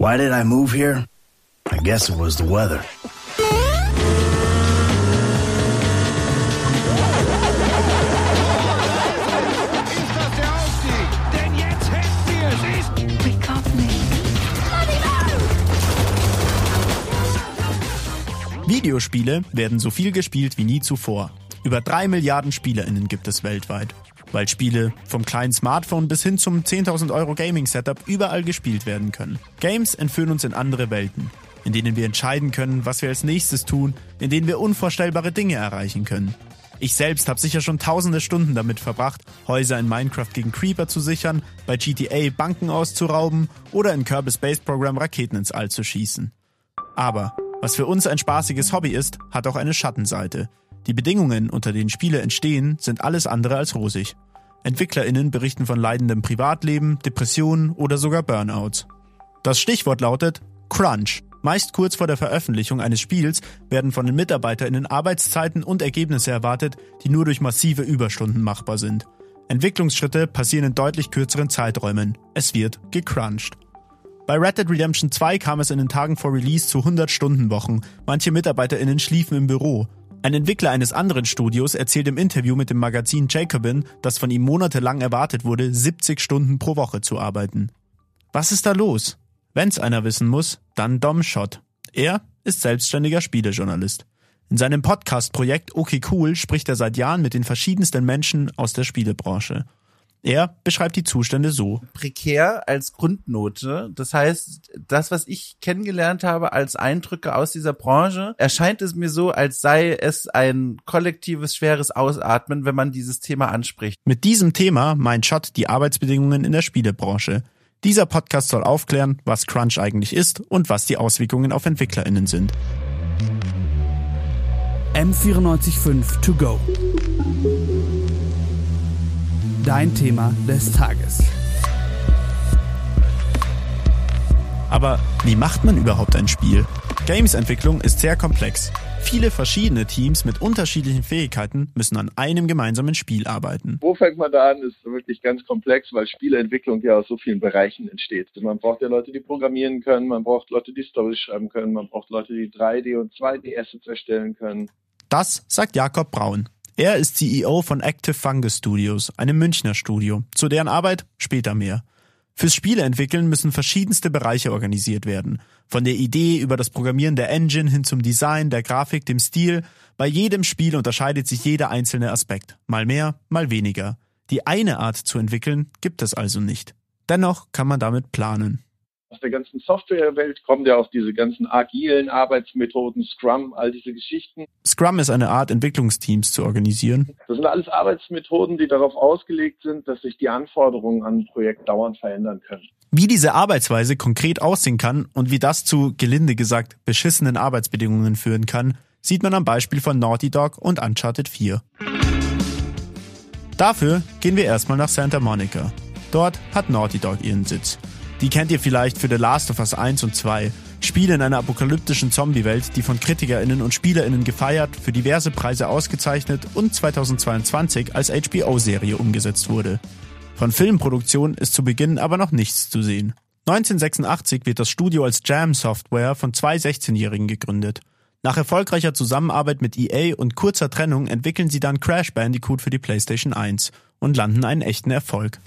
Why did I move here? I guess it was the weather. Videospiele werden so viel gespielt wie nie zuvor. Über drei Milliarden SpielerInnen gibt es weltweit. Weil Spiele vom kleinen Smartphone bis hin zum 10.000 Euro Gaming-Setup überall gespielt werden können. Games entführen uns in andere Welten, in denen wir entscheiden können, was wir als nächstes tun, in denen wir unvorstellbare Dinge erreichen können. Ich selbst habe sicher schon tausende Stunden damit verbracht, Häuser in Minecraft gegen Creeper zu sichern, bei GTA Banken auszurauben oder in Kirby Space Program Raketen ins All zu schießen. Aber was für uns ein spaßiges Hobby ist, hat auch eine Schattenseite. Die Bedingungen, unter denen Spiele entstehen, sind alles andere als rosig. EntwicklerInnen berichten von leidendem Privatleben, Depressionen oder sogar Burnouts. Das Stichwort lautet Crunch. Meist kurz vor der Veröffentlichung eines Spiels werden von den MitarbeiterInnen Arbeitszeiten und Ergebnisse erwartet, die nur durch massive Überstunden machbar sind. Entwicklungsschritte passieren in deutlich kürzeren Zeiträumen. Es wird gecrunched. Bei Red Dead Redemption 2 kam es in den Tagen vor Release zu 100-Stunden-Wochen. Manche MitarbeiterInnen schliefen im Büro. Ein Entwickler eines anderen Studios erzählt im Interview mit dem Magazin Jacobin, dass von ihm monatelang erwartet wurde, 70 Stunden pro Woche zu arbeiten. Was ist da los? Wenn's einer wissen muss, dann Dom Schott. Er ist selbstständiger Spielejournalist. In seinem Podcast-Projekt Okay Cool spricht er seit Jahren mit den verschiedensten Menschen aus der Spielebranche. Er beschreibt die Zustände so. prekär als Grundnote. Das heißt, das, was ich kennengelernt habe als Eindrücke aus dieser Branche, erscheint es mir so, als sei es ein kollektives, schweres Ausatmen, wenn man dieses Thema anspricht. Mit diesem Thema meint Schott die Arbeitsbedingungen in der Spielebranche. Dieser Podcast soll aufklären, was Crunch eigentlich ist und was die Auswirkungen auf EntwicklerInnen sind. M945 To Go. Dein Thema des Tages. Aber wie macht man überhaupt ein Spiel? Games-Entwicklung ist sehr komplex. Viele verschiedene Teams mit unterschiedlichen Fähigkeiten müssen an einem gemeinsamen Spiel arbeiten. Wo fängt man da an, ist wirklich ganz komplex, weil Spieleentwicklung ja aus so vielen Bereichen entsteht. Man braucht ja Leute, die programmieren können, man braucht Leute, die Storys schreiben können, man braucht Leute, die 3D und 2D Assets erstellen können. Das sagt Jakob Braun. Er ist CEO von Active Fungus Studios, einem Münchner Studio. Zu deren Arbeit später mehr. Fürs Spieleentwickeln müssen verschiedenste Bereiche organisiert werden. Von der Idee über das Programmieren der Engine hin zum Design, der Grafik, dem Stil. Bei jedem Spiel unterscheidet sich jeder einzelne Aspekt. Mal mehr, mal weniger. Die eine Art zu entwickeln gibt es also nicht. Dennoch kann man damit planen. Aus der ganzen Softwarewelt kommen ja auch diese ganzen agilen Arbeitsmethoden, Scrum, all diese Geschichten. Scrum ist eine Art, Entwicklungsteams zu organisieren. Das sind alles Arbeitsmethoden, die darauf ausgelegt sind, dass sich die Anforderungen an ein Projekt dauernd verändern können. Wie diese Arbeitsweise konkret aussehen kann und wie das zu, gelinde gesagt, beschissenen Arbeitsbedingungen führen kann, sieht man am Beispiel von Naughty Dog und Uncharted 4. Dafür gehen wir erstmal nach Santa Monica. Dort hat Naughty Dog ihren Sitz. Die kennt ihr vielleicht für The Last of Us 1 und 2. Spiele in einer apokalyptischen Zombie-Welt, die von KritikerInnen und SpielerInnen gefeiert, für diverse Preise ausgezeichnet und 2022 als HBO-Serie umgesetzt wurde. Von Filmproduktion ist zu Beginn aber noch nichts zu sehen. 1986 wird das Studio als Jam Software von zwei 16-Jährigen gegründet. Nach erfolgreicher Zusammenarbeit mit EA und kurzer Trennung entwickeln sie dann Crash Bandicoot für die PlayStation 1 und landen einen echten Erfolg.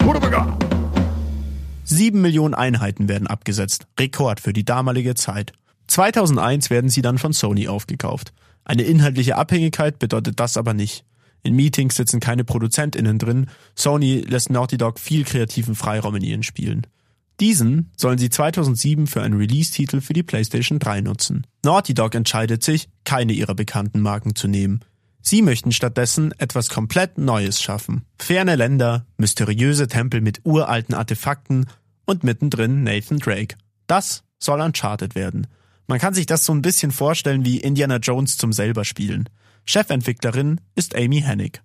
Sieben Millionen Einheiten werden abgesetzt, Rekord für die damalige Zeit. 2001 werden sie dann von Sony aufgekauft. Eine inhaltliche Abhängigkeit bedeutet das aber nicht. In Meetings sitzen keine ProduzentInnen drin, Sony lässt Naughty Dog viel kreativen Freiraum in ihren Spielen. Diesen sollen sie 2007 für einen Release-Titel für die PlayStation 3 nutzen. Naughty Dog entscheidet sich, keine ihrer bekannten Marken zu nehmen. Sie möchten stattdessen etwas komplett Neues schaffen. Ferne Länder, mysteriöse Tempel mit uralten Artefakten und mittendrin Nathan Drake. Das soll Uncharted werden. Man kann sich das so ein bisschen vorstellen wie Indiana Jones zum selber spielen. Chefentwicklerin ist Amy Hennig.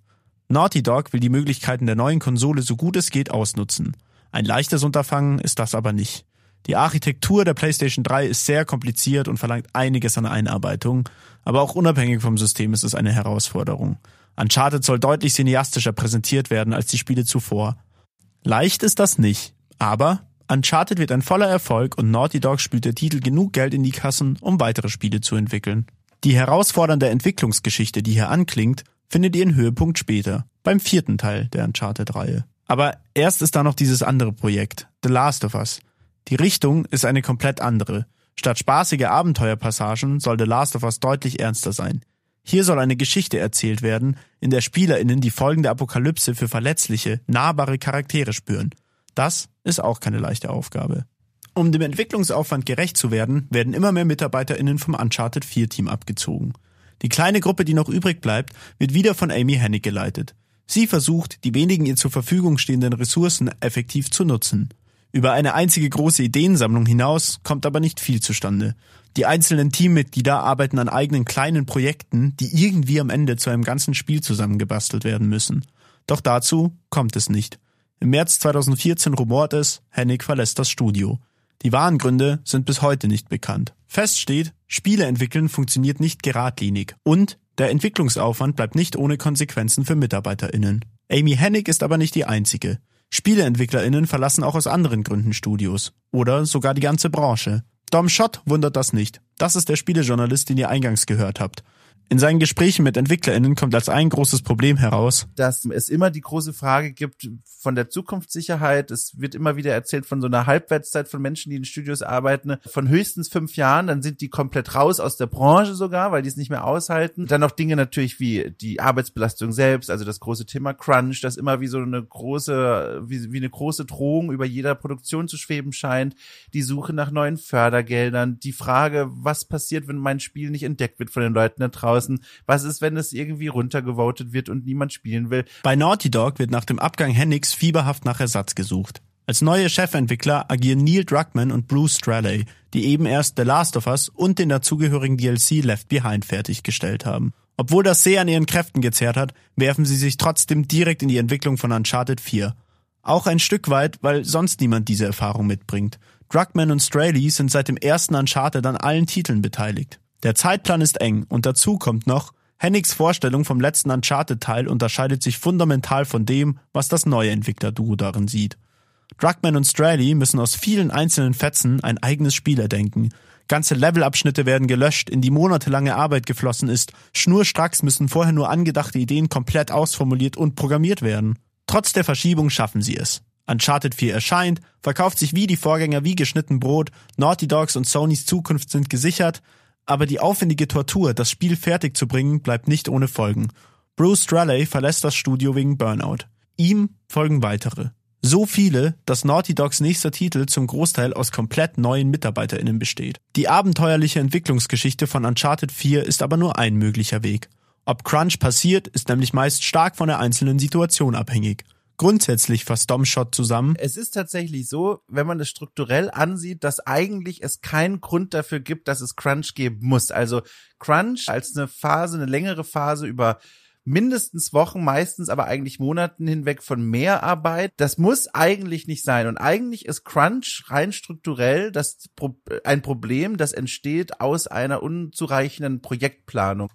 Naughty Dog will die Möglichkeiten der neuen Konsole so gut es geht ausnutzen. Ein leichtes Unterfangen ist das aber nicht. Die Architektur der PlayStation 3 ist sehr kompliziert und verlangt einiges an Einarbeitung, aber auch unabhängig vom System ist es eine Herausforderung. Uncharted soll deutlich cineastischer präsentiert werden als die Spiele zuvor. Leicht ist das nicht, aber Uncharted wird ein voller Erfolg und Naughty Dog spült der Titel genug Geld in die Kassen, um weitere Spiele zu entwickeln. Die herausfordernde Entwicklungsgeschichte, die hier anklingt, findet ihren Höhepunkt später, beim vierten Teil der Uncharted-Reihe. Aber erst ist da noch dieses andere Projekt, The Last of Us. Die Richtung ist eine komplett andere. Statt spaßige Abenteuerpassagen soll The Last of Us deutlich ernster sein. Hier soll eine Geschichte erzählt werden, in der SpielerInnen die folgende Apokalypse für verletzliche, nahbare Charaktere spüren. Das ist auch keine leichte Aufgabe. Um dem Entwicklungsaufwand gerecht zu werden, werden immer mehr MitarbeiterInnen vom Uncharted 4 Team abgezogen. Die kleine Gruppe, die noch übrig bleibt, wird wieder von Amy Hennig geleitet. Sie versucht, die wenigen ihr zur Verfügung stehenden Ressourcen effektiv zu nutzen. Über eine einzige große Ideensammlung hinaus kommt aber nicht viel zustande. Die einzelnen Teammitglieder arbeiten an eigenen kleinen Projekten, die irgendwie am Ende zu einem ganzen Spiel zusammengebastelt werden müssen. Doch dazu kommt es nicht. Im März 2014 rumort es, Hennig verlässt das Studio. Die wahren Gründe sind bis heute nicht bekannt. Fest steht, Spiele entwickeln funktioniert nicht geradlinig und der Entwicklungsaufwand bleibt nicht ohne Konsequenzen für MitarbeiterInnen. Amy Hennig ist aber nicht die einzige. SpieleentwicklerInnen verlassen auch aus anderen Gründen Studios. Oder sogar die ganze Branche. Dom Schott wundert das nicht. Das ist der Spielejournalist, den ihr eingangs gehört habt. In seinen Gesprächen mit EntwicklerInnen kommt als ein großes Problem heraus, dass es immer die große Frage gibt von der Zukunftssicherheit. Es wird immer wieder erzählt von so einer Halbwertszeit von Menschen, die in Studios arbeiten, von höchstens fünf Jahren. Dann sind die komplett raus aus der Branche sogar, weil die es nicht mehr aushalten. Dann noch Dinge natürlich wie die Arbeitsbelastung selbst, also das große Thema Crunch, das immer wie so eine große, wie, wie eine große Drohung über jeder Produktion zu schweben scheint. Die Suche nach neuen Fördergeldern, die Frage, was passiert, wenn mein Spiel nicht entdeckt wird von den Leuten da draußen draußen. Was ist, wenn es irgendwie runtergevotet wird und niemand spielen will? Bei Naughty Dog wird nach dem Abgang Hennigs fieberhaft nach Ersatz gesucht. Als neue Chefentwickler agieren Neil Druckmann und Bruce Straley, die eben erst The Last of Us und den dazugehörigen DLC Left Behind fertiggestellt haben. Obwohl das sehr an ihren Kräften gezerrt hat, werfen sie sich trotzdem direkt in die Entwicklung von Uncharted 4. Auch ein Stück weit, weil sonst niemand diese Erfahrung mitbringt. Druckmann und Straley sind seit dem ersten Uncharted an allen Titeln beteiligt. Der Zeitplan ist eng und dazu kommt noch, Hennigs Vorstellung vom letzten Uncharted-Teil unterscheidet sich fundamental von dem, was das neue Entwicklerduo darin sieht. Druckmann und Straley müssen aus vielen einzelnen Fetzen ein eigenes Spiel erdenken. Ganze Levelabschnitte werden gelöscht, in die monatelange Arbeit geflossen ist. Schnurstracks müssen vorher nur angedachte Ideen komplett ausformuliert und programmiert werden. Trotz der Verschiebung schaffen sie es. Uncharted 4 erscheint, verkauft sich wie die Vorgänger wie geschnitten Brot, Naughty Dogs und Sonys Zukunft sind gesichert, aber die aufwendige Tortur, das Spiel fertig zu bringen, bleibt nicht ohne Folgen. Bruce Straley verlässt das Studio wegen Burnout. Ihm folgen weitere. So viele, dass Naughty Dogs nächster Titel zum Großteil aus komplett neuen MitarbeiterInnen besteht. Die abenteuerliche Entwicklungsgeschichte von Uncharted 4 ist aber nur ein möglicher Weg. Ob Crunch passiert, ist nämlich meist stark von der einzelnen Situation abhängig grundsätzlich fasst Domshot zusammen. Es ist tatsächlich so, wenn man es strukturell ansieht, dass eigentlich es keinen Grund dafür gibt, dass es Crunch geben muss. Also Crunch als eine Phase, eine längere Phase über mindestens Wochen, meistens aber eigentlich Monaten hinweg von Mehrarbeit. Das muss eigentlich nicht sein. Und eigentlich ist Crunch rein strukturell das ein Problem, das entsteht aus einer unzureichenden Projektplanung.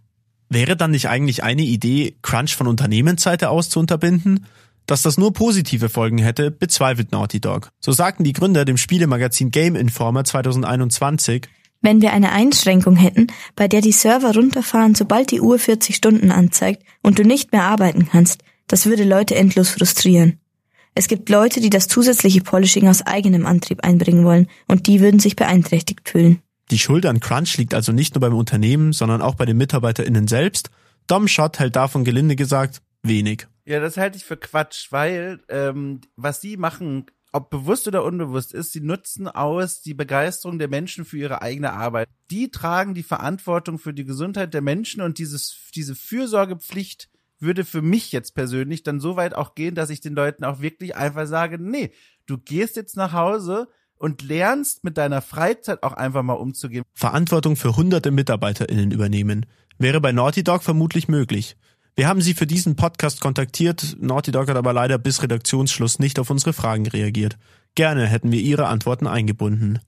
Wäre dann nicht eigentlich eine Idee, Crunch von Unternehmensseite aus zu unterbinden? Dass das nur positive Folgen hätte, bezweifelt Naughty Dog. So sagten die Gründer dem Spielemagazin Game Informer 2021, wenn wir eine Einschränkung hätten, bei der die Server runterfahren, sobald die Uhr 40 Stunden anzeigt und du nicht mehr arbeiten kannst, das würde Leute endlos frustrieren. Es gibt Leute, die das zusätzliche Polishing aus eigenem Antrieb einbringen wollen und die würden sich beeinträchtigt fühlen. Die Schuld an Crunch liegt also nicht nur beim Unternehmen, sondern auch bei den MitarbeiterInnen selbst. Dom Schott hält davon gelinde gesagt wenig. Ja, das halte ich für Quatsch, weil ähm, was sie machen, ob bewusst oder unbewusst ist, sie nutzen aus die Begeisterung der Menschen für ihre eigene Arbeit. Die tragen die Verantwortung für die Gesundheit der Menschen und dieses, diese Fürsorgepflicht würde für mich jetzt persönlich dann so weit auch gehen, dass ich den Leuten auch wirklich einfach sage, nee, du gehst jetzt nach Hause und lernst mit deiner Freizeit auch einfach mal umzugehen. Verantwortung für hunderte MitarbeiterInnen übernehmen. Wäre bei Naughty Dog vermutlich möglich. Wir haben sie für diesen Podcast kontaktiert, Naughty Dog hat aber leider bis Redaktionsschluss nicht auf unsere Fragen reagiert. Gerne hätten wir ihre Antworten eingebunden.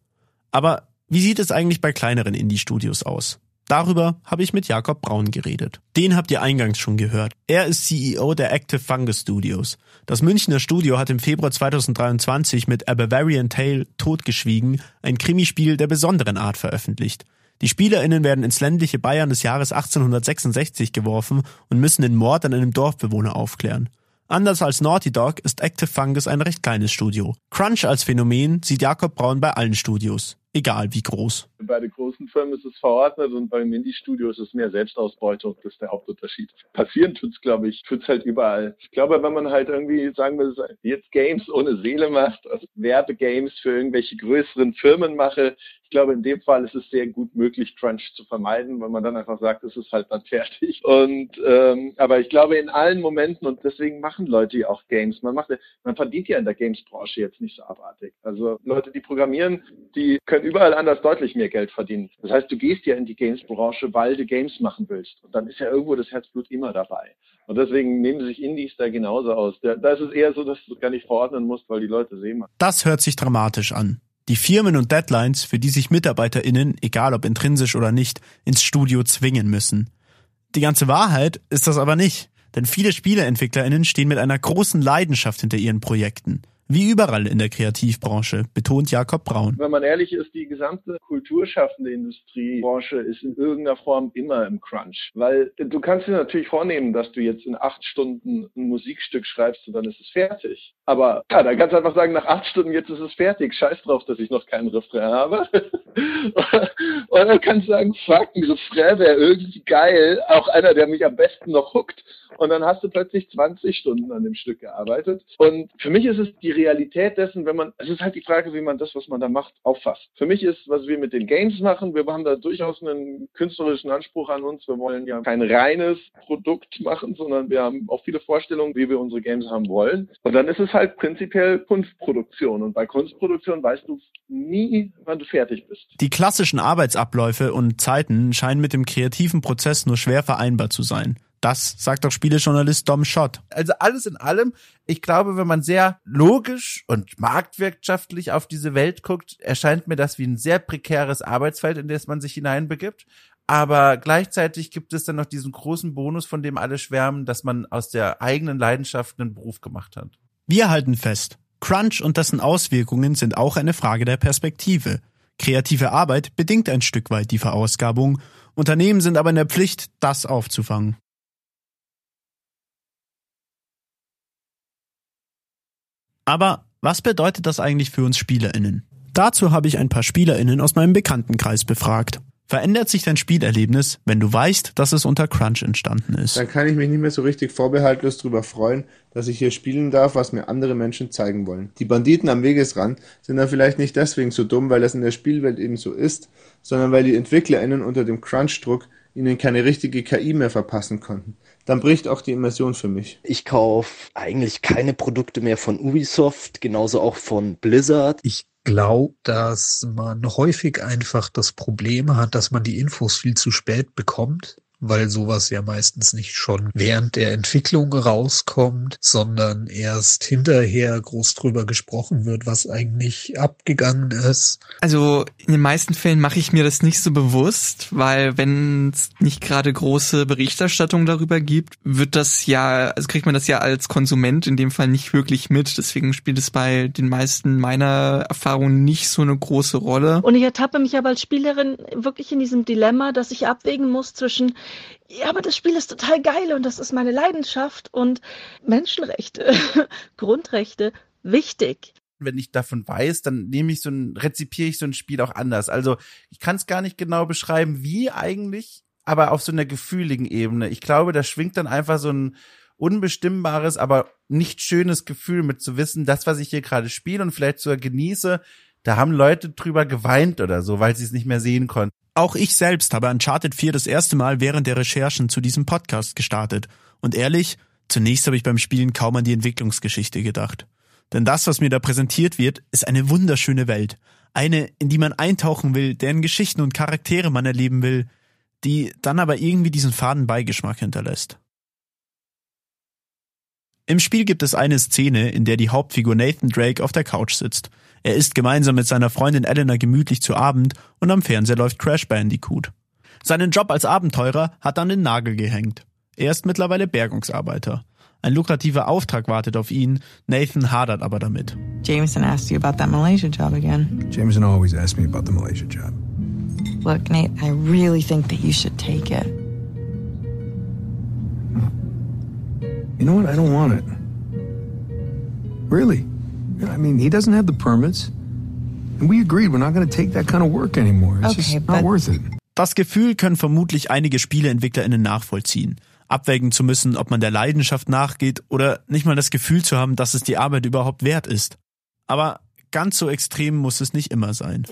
Aber wie sieht es eigentlich bei kleineren Indie-Studios aus? Darüber habe ich mit Jakob Braun geredet. Den habt ihr eingangs schon gehört. Er ist CEO der Active Fungus Studios. Das Münchner Studio hat im Februar 2023 mit A Bavarian Tale Totgeschwiegen ein Krimispiel der besonderen Art veröffentlicht. Die SpielerInnen werden ins ländliche Bayern des Jahres 1866 geworfen und müssen den Mord an einem Dorfbewohner aufklären. Anders als Naughty Dog ist Active Fungus ein recht kleines Studio. Crunch als Phänomen sieht Jakob Braun bei allen Studios egal wie groß. Bei den großen Firmen ist es verordnet und beim Indie-Studio ist es mehr Selbstausbeutung. Das ist der Hauptunterschied. Passieren tut's, glaube ich, tut's halt überall. Ich glaube, wenn man halt irgendwie, sagen wir, jetzt Games ohne Seele macht, also Werbegames für irgendwelche größeren Firmen mache, ich glaube, in dem Fall ist es sehr gut möglich, Crunch zu vermeiden, weil man dann einfach sagt, es ist halt dann fertig. Und ähm, aber ich glaube, in allen Momenten und deswegen machen Leute ja auch Games. Man macht, man verdient ja in der Games-Branche jetzt nicht so abartig. Also Leute, die programmieren, die können überall anders deutlich mehr Geld verdienen. Das heißt, du gehst ja in die Games-Branche, weil du Games machen willst. Und dann ist ja irgendwo das Herzblut immer dabei. Und deswegen nehmen sich Indies da genauso aus. Da, da ist es eher so, dass du gar nicht verordnen musst, weil die Leute sehen. Das hört sich dramatisch an. Die Firmen und Deadlines, für die sich MitarbeiterInnen, egal ob intrinsisch oder nicht, ins Studio zwingen müssen. Die ganze Wahrheit ist das aber nicht. Denn viele SpieleentwicklerInnen stehen mit einer großen Leidenschaft hinter ihren Projekten. Wie überall in der Kreativbranche, betont Jakob Braun. Wenn man ehrlich ist, die gesamte kulturschaffende Industriebranche ist in irgendeiner Form immer im Crunch. Weil du kannst dir natürlich vornehmen, dass du jetzt in acht Stunden ein Musikstück schreibst und dann ist es fertig. Aber ja, dann kannst du einfach sagen, nach acht Stunden jetzt ist es fertig. Scheiß drauf, dass ich noch keinen Refrain habe. dann kannst du sagen, fuck, ein Refrain wäre irgendwie geil. Auch einer, der mich am besten noch huckt. Und dann hast du plötzlich 20 Stunden an dem Stück gearbeitet. Und für mich ist es die Realität dessen, wenn man, es ist halt die Frage, wie man das, was man da macht, auffasst. Für mich ist, was wir mit den Games machen, wir haben da durchaus einen künstlerischen Anspruch an uns. Wir wollen ja kein reines Produkt machen, sondern wir haben auch viele Vorstellungen, wie wir unsere Games haben wollen. Und dann ist es halt prinzipiell Kunstproduktion. Und bei Kunstproduktion weißt du nie, wann du fertig bist. Die klassischen Arbeitsabläufe und Zeiten scheinen mit dem kreativen Prozess nur schwer vereinbar zu sein. Das sagt doch Spielejournalist Dom Schott. Also alles in allem, ich glaube, wenn man sehr logisch und marktwirtschaftlich auf diese Welt guckt, erscheint mir das wie ein sehr prekäres Arbeitsfeld, in das man sich hineinbegibt. Aber gleichzeitig gibt es dann noch diesen großen Bonus, von dem alle schwärmen, dass man aus der eigenen Leidenschaft einen Beruf gemacht hat. Wir halten fest, Crunch und dessen Auswirkungen sind auch eine Frage der Perspektive. Kreative Arbeit bedingt ein Stück weit die Verausgabung, Unternehmen sind aber in der Pflicht, das aufzufangen. Aber was bedeutet das eigentlich für uns SpielerInnen? Dazu habe ich ein paar SpielerInnen aus meinem Bekanntenkreis befragt. Verändert sich dein Spielerlebnis, wenn du weißt, dass es unter Crunch entstanden ist? Dann kann ich mich nicht mehr so richtig vorbehaltlos darüber freuen, dass ich hier spielen darf, was mir andere Menschen zeigen wollen. Die Banditen am Wegesrand sind dann vielleicht nicht deswegen so dumm, weil das in der Spielwelt eben so ist, sondern weil die EntwicklerInnen unter dem Crunch-Druck ihnen keine richtige KI mehr verpassen konnten dann bricht auch die Immersion für mich. Ich kaufe eigentlich keine Produkte mehr von Ubisoft, genauso auch von Blizzard. Ich glaube, dass man häufig einfach das Problem hat, dass man die Infos viel zu spät bekommt weil sowas ja meistens nicht schon während der Entwicklung rauskommt, sondern erst hinterher groß drüber gesprochen wird, was eigentlich abgegangen ist. Also in den meisten Fällen mache ich mir das nicht so bewusst, weil wenn es nicht gerade große Berichterstattung darüber gibt, wird das ja, also kriegt man das ja als Konsument in dem Fall nicht wirklich mit. Deswegen spielt es bei den meisten meiner Erfahrungen nicht so eine große Rolle. Und ich ertappe mich aber als Spielerin wirklich in diesem Dilemma, dass ich abwägen muss zwischen ja, aber das Spiel ist total geil und das ist meine Leidenschaft und Menschenrechte, Grundrechte, wichtig. Wenn ich davon weiß, dann nehme ich so ein, rezipiere ich so ein Spiel auch anders. Also ich kann es gar nicht genau beschreiben, wie eigentlich, aber auf so einer gefühligen Ebene. Ich glaube, da schwingt dann einfach so ein unbestimmbares, aber nicht schönes Gefühl mit zu wissen, das, was ich hier gerade spiele und vielleicht sogar genieße, da haben Leute drüber geweint oder so, weil sie es nicht mehr sehen konnten. Auch ich selbst habe Uncharted 4 das erste Mal während der Recherchen zu diesem Podcast gestartet. Und ehrlich, zunächst habe ich beim Spielen kaum an die Entwicklungsgeschichte gedacht. Denn das, was mir da präsentiert wird, ist eine wunderschöne Welt. Eine, in die man eintauchen will, deren Geschichten und Charaktere man erleben will, die dann aber irgendwie diesen faden Beigeschmack hinterlässt. Im Spiel gibt es eine Szene, in der die Hauptfigur Nathan Drake auf der Couch sitzt. Er isst gemeinsam mit seiner Freundin Elena gemütlich zu Abend und am Fernseher läuft Crash Bandicoot. Seinen Job als Abenteurer hat er an den Nagel gehängt. Er ist mittlerweile Bergungsarbeiter. Ein lukrativer Auftrag wartet auf ihn, Nathan hadert aber damit. Jameson asked you about that Malaysia job again. Jameson always asks me about the Malaysia job. Look, Nate, I really think that you should take it. You know what? I don't want it. Really. I mean, he doesn't have the permits. And we agreed we're not going to take that kind of work anymore. It's Okay, just not worth it. Das Gefühl können vermutlich einige SpieleentwicklerInnen nachvollziehen. Abwägen zu müssen, ob man der Leidenschaft nachgeht oder nicht mal das Gefühl zu haben, dass es die Arbeit überhaupt wert ist. Aber ganz so extrem muss es nicht immer sein.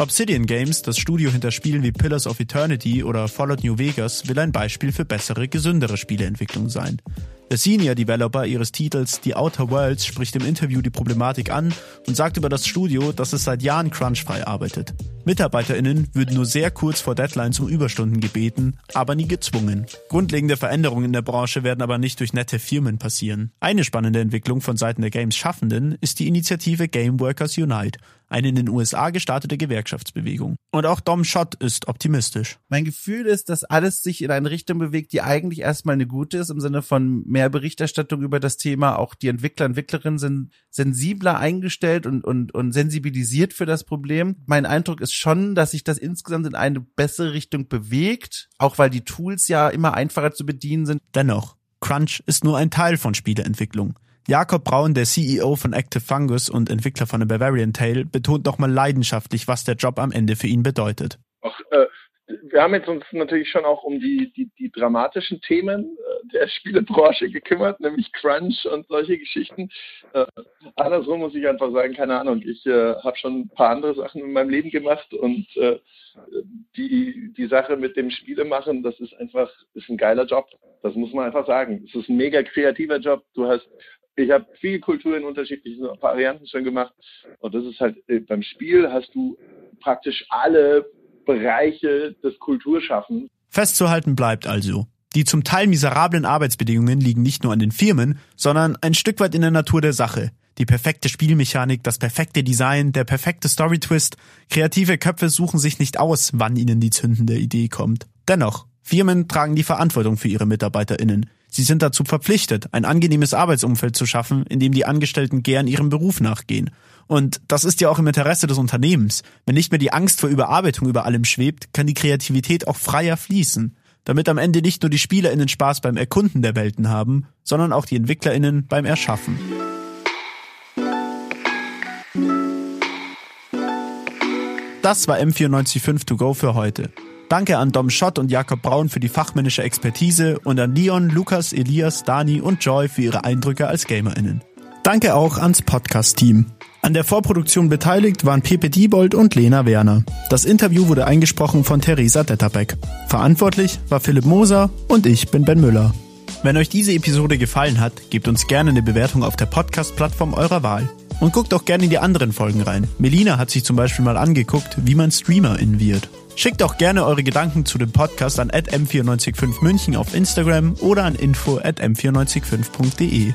Obsidian Games, das Studio hinter Spielen wie Pillars of Eternity oder Fallout New Vegas, will ein Beispiel für bessere, gesündere Spieleentwicklung sein. Der Senior Developer ihres Titels The Outer Worlds spricht im Interview die Problematik an und sagt über das Studio, dass es seit Jahren crunchfrei arbeitet. MitarbeiterInnen würden nur sehr kurz vor Deadlines um Überstunden gebeten, aber nie gezwungen. Grundlegende Veränderungen in der Branche werden aber nicht durch nette Firmen passieren. Eine spannende Entwicklung von Seiten der Games-Schaffenden ist die Initiative Game Workers Unite, eine in den USA gestartete Gewerkschaftsbewegung. Und auch Dom Schott ist optimistisch. Mein Gefühl ist, dass alles sich in eine Richtung bewegt, die eigentlich erstmal eine gute ist, im Sinne von mehr Berichterstattung über das Thema. Auch die Entwickler, Entwicklerinnen sind sensibler eingestellt und, und, und sensibilisiert für das Problem. Mein Eindruck ist schon, dass sich das insgesamt in eine bessere Richtung bewegt, auch weil die Tools ja immer einfacher zu bedienen sind. Dennoch, Crunch ist nur ein Teil von Spieleentwicklung. Jakob Braun, der CEO von Active Fungus und Entwickler von The Bavarian Tale, betont nochmal leidenschaftlich, was der Job am Ende für ihn bedeutet. Auch, äh, wir haben jetzt uns natürlich schon auch um die, die, die dramatischen Themen äh, der Spielebranche gekümmert, nämlich Crunch und solche Geschichten. Äh, andersrum muss ich einfach sagen, keine Ahnung, ich äh, habe schon ein paar andere Sachen in meinem Leben gemacht und äh, die, die Sache mit dem Spiele machen, das ist einfach, ist ein geiler Job. Das muss man einfach sagen. Es ist ein mega kreativer Job. Du hast ich habe viel Kultur in unterschiedlichen Varianten schon gemacht. Und das ist halt, äh, beim Spiel hast du praktisch alle Bereiche des Kulturschaffens. Festzuhalten bleibt also, die zum Teil miserablen Arbeitsbedingungen liegen nicht nur an den Firmen, sondern ein Stück weit in der Natur der Sache. Die perfekte Spielmechanik, das perfekte Design, der perfekte Storytwist. Kreative Köpfe suchen sich nicht aus, wann ihnen die zündende Idee kommt. Dennoch, Firmen tragen die Verantwortung für ihre MitarbeiterInnen. Sie sind dazu verpflichtet, ein angenehmes Arbeitsumfeld zu schaffen, in dem die Angestellten gern ihrem Beruf nachgehen. Und das ist ja auch im Interesse des Unternehmens. Wenn nicht mehr die Angst vor Überarbeitung über allem schwebt, kann die Kreativität auch freier fließen. Damit am Ende nicht nur die SpielerInnen Spaß beim Erkunden der Welten haben, sondern auch die EntwicklerInnen beim Erschaffen. Das war M945 To Go für heute. Danke an Dom Schott und Jakob Braun für die fachmännische Expertise und an Leon, Lukas, Elias, Dani und Joy für ihre Eindrücke als GamerInnen. Danke auch ans Podcast-Team. An der Vorproduktion beteiligt waren Pepe Diebold und Lena Werner. Das Interview wurde eingesprochen von Theresa Detterbeck. Verantwortlich war Philipp Moser und ich bin Ben Müller. Wenn euch diese Episode gefallen hat, gebt uns gerne eine Bewertung auf der Podcast-Plattform eurer Wahl. Und guckt auch gerne in die anderen Folgen rein. Melina hat sich zum Beispiel mal angeguckt, wie man Streamerin wird. Schickt auch gerne eure Gedanken zu dem Podcast an m945 München auf Instagram oder an info at m945.de.